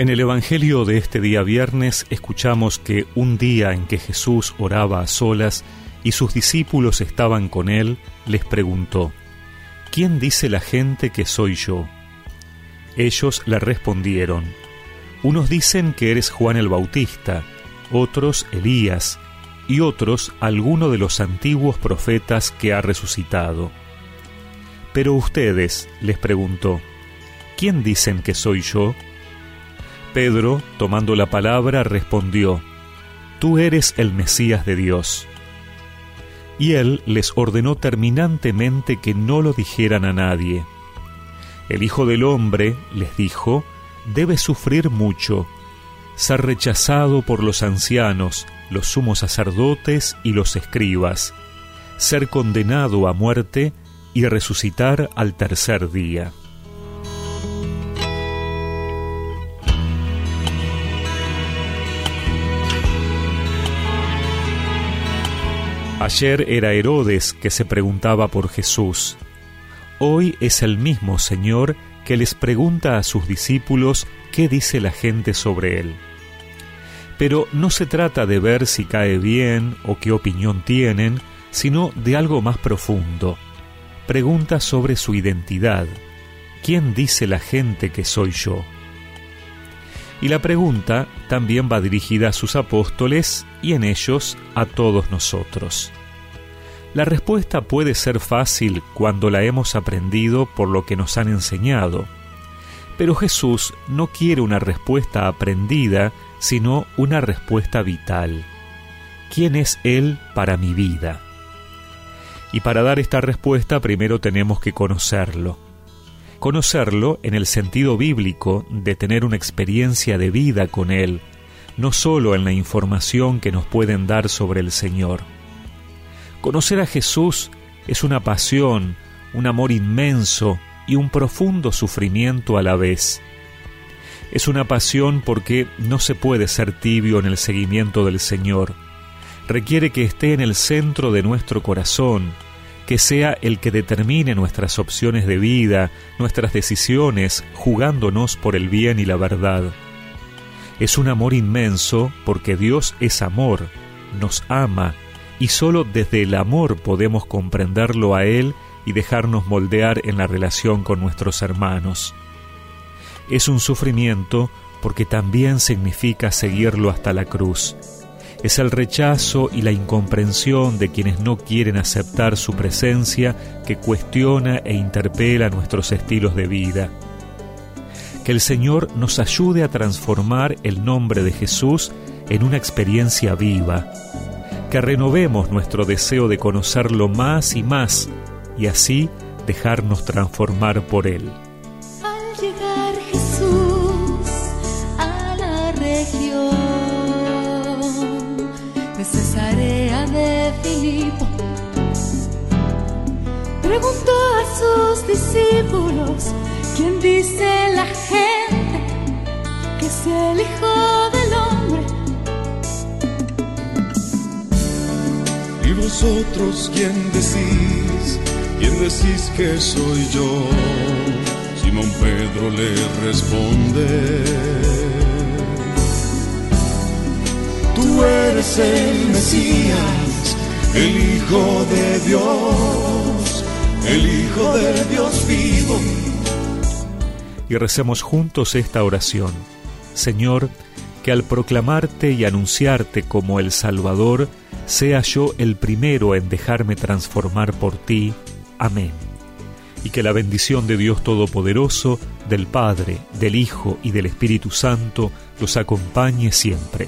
En el Evangelio de este día viernes escuchamos que un día en que Jesús oraba a solas y sus discípulos estaban con él, les preguntó, ¿quién dice la gente que soy yo? Ellos le respondieron, unos dicen que eres Juan el Bautista, otros Elías, y otros alguno de los antiguos profetas que ha resucitado. Pero ustedes, les preguntó, ¿quién dicen que soy yo? Pedro, tomando la palabra, respondió, Tú eres el Mesías de Dios. Y él les ordenó terminantemente que no lo dijeran a nadie. El Hijo del Hombre, les dijo, debe sufrir mucho, ser rechazado por los ancianos, los sumos sacerdotes y los escribas, ser condenado a muerte y resucitar al tercer día. Ayer era Herodes que se preguntaba por Jesús. Hoy es el mismo Señor que les pregunta a sus discípulos qué dice la gente sobre él. Pero no se trata de ver si cae bien o qué opinión tienen, sino de algo más profundo. Pregunta sobre su identidad. ¿Quién dice la gente que soy yo? Y la pregunta también va dirigida a sus apóstoles y en ellos a todos nosotros. La respuesta puede ser fácil cuando la hemos aprendido por lo que nos han enseñado, pero Jesús no quiere una respuesta aprendida, sino una respuesta vital. ¿Quién es Él para mi vida? Y para dar esta respuesta primero tenemos que conocerlo conocerlo en el sentido bíblico de tener una experiencia de vida con Él, no solo en la información que nos pueden dar sobre el Señor. Conocer a Jesús es una pasión, un amor inmenso y un profundo sufrimiento a la vez. Es una pasión porque no se puede ser tibio en el seguimiento del Señor. Requiere que esté en el centro de nuestro corazón, que sea el que determine nuestras opciones de vida, nuestras decisiones, jugándonos por el bien y la verdad. Es un amor inmenso porque Dios es amor, nos ama, y solo desde el amor podemos comprenderlo a Él y dejarnos moldear en la relación con nuestros hermanos. Es un sufrimiento porque también significa seguirlo hasta la cruz, es el rechazo y la incomprensión de quienes no quieren aceptar su presencia que cuestiona e interpela nuestros estilos de vida. Que el Señor nos ayude a transformar el nombre de Jesús en una experiencia viva, que renovemos nuestro deseo de conocerlo más y más y así dejarnos transformar por Él. Al llegar Jesús a la región, Preguntó a sus discípulos, ¿quién dice la gente que es el Hijo del Hombre? ¿Y vosotros quién decís? ¿Quién decís que soy yo? Simón Pedro le responde Tú eres el Mesías, el Hijo de Dios, el Hijo del Dios vivo. Y recemos juntos esta oración. Señor, que al proclamarte y anunciarte como el Salvador, sea yo el primero en dejarme transformar por ti. Amén. Y que la bendición de Dios Todopoderoso, del Padre, del Hijo y del Espíritu Santo los acompañe siempre.